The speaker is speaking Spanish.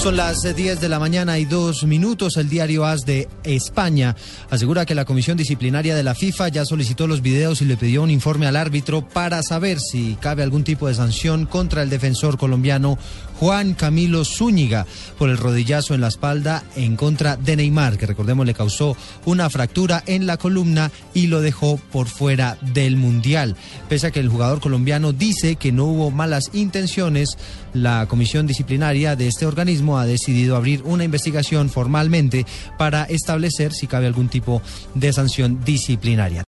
Son las eh, 10 de la mañana y dos minutos. El diario AS de España asegura que la Comisión Disciplinaria de la FIFA ya solicitó los videos y le pidió un informe al árbitro para saber si cabe algún tipo de sanción contra el defensor colombiano Juan Camilo Zúñiga por el rodillazo en la espalda en contra de Neymar, que recordemos le causó una fractura en la columna y lo dejó por fuera del Mundial. Pese a que el jugador colombiano dice que no hubo malas intenciones, la comisión disciplinaria de este organismo ha decidido abrir una investigación formalmente para establecer si cabe algún tipo de sanción disciplinaria.